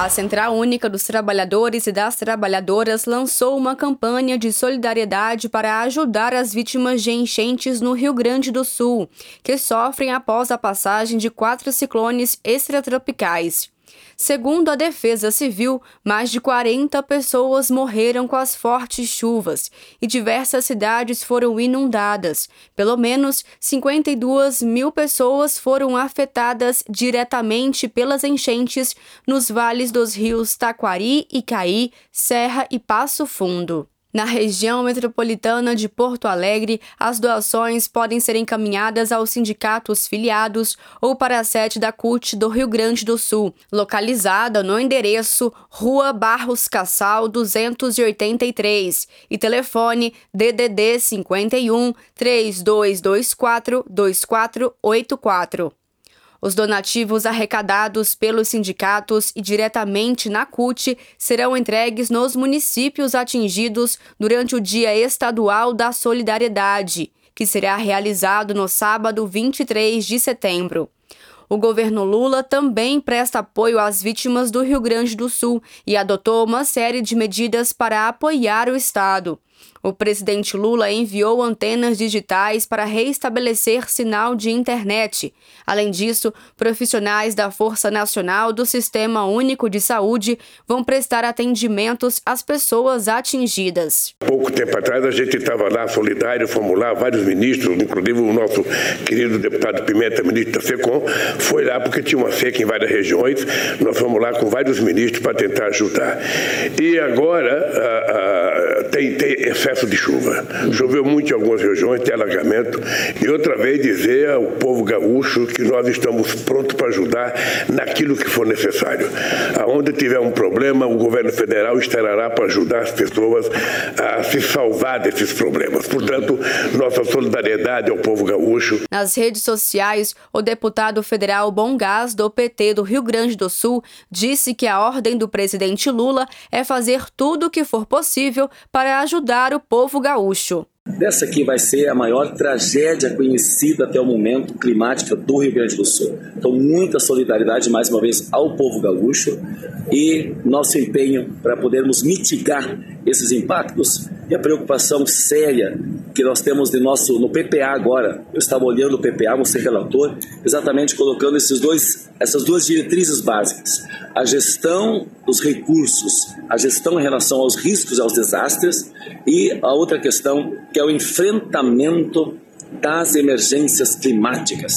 A Central Única dos Trabalhadores e das Trabalhadoras lançou uma campanha de solidariedade para ajudar as vítimas de enchentes no Rio Grande do Sul, que sofrem após a passagem de quatro ciclones extratropicais. Segundo a Defesa Civil, mais de 40 pessoas morreram com as fortes chuvas e diversas cidades foram inundadas. Pelo menos 52 mil pessoas foram afetadas diretamente pelas enchentes nos vales dos rios Taquari, Icaí, Serra e Passo Fundo. Na região metropolitana de Porto Alegre, as doações podem ser encaminhadas aos sindicatos filiados ou para a sede da CUT do Rio Grande do Sul, localizada no endereço Rua Barros Cassal 283 e telefone DDD 51 3224 2484. Os donativos arrecadados pelos sindicatos e diretamente na CUT serão entregues nos municípios atingidos durante o Dia Estadual da Solidariedade, que será realizado no sábado 23 de setembro. O governo Lula também presta apoio às vítimas do Rio Grande do Sul e adotou uma série de medidas para apoiar o Estado. O presidente Lula enviou antenas digitais para reestabelecer sinal de internet. Além disso, profissionais da Força Nacional do Sistema Único de Saúde vão prestar atendimentos às pessoas atingidas. Pouco tempo atrás a gente estava lá solidário, fomos lá, vários ministros, inclusive o nosso querido deputado Pimenta, ministro da SECOM, foi lá porque tinha uma seca em várias regiões. Nós fomos lá com vários ministros para tentar ajudar. E agora a, a, tem, tem excesso de chuva. Choveu muito em algumas regiões, tem alagamento. E outra vez dizer ao povo gaúcho que nós estamos prontos para ajudar naquilo que for necessário. Aonde tiver um problema, o governo federal estará para ajudar as pessoas a se salvar desses problemas. Portanto, nossa solidariedade ao povo gaúcho. Nas redes sociais, o deputado federal Bom Gás, do PT do Rio Grande do Sul, disse que a ordem do presidente Lula é fazer tudo o que for possível para ajudar o povo gaúcho. Dessa aqui vai ser a maior tragédia conhecida até o momento climática do Rio Grande do Sul. Então, muita solidariedade mais uma vez ao povo gaúcho e nosso empenho para podermos mitigar esses impactos e a preocupação séria que nós temos de nosso no PPA agora. Eu estava olhando o PPA, você relator, exatamente colocando esses dois, essas duas diretrizes básicas: a gestão dos recursos, a gestão em relação aos riscos, aos desastres e a outra questão que é o enfrentamento das emergências climáticas,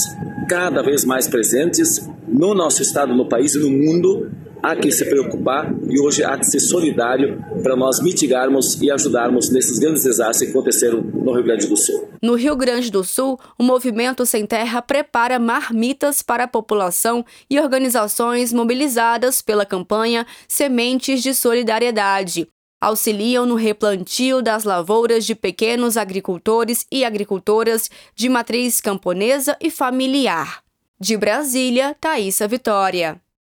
cada vez mais presentes no nosso estado, no país e no mundo, há que se preocupar e hoje há que ser solidário para nós mitigarmos e ajudarmos nesses grandes desastres que aconteceram no Rio Grande do Sul. No Rio Grande do Sul, o Movimento Sem Terra prepara marmitas para a população e organizações mobilizadas pela campanha Sementes de Solidariedade. Auxiliam no replantio das lavouras de pequenos agricultores e agricultoras de matriz camponesa e familiar. De Brasília, Thaisa Vitória.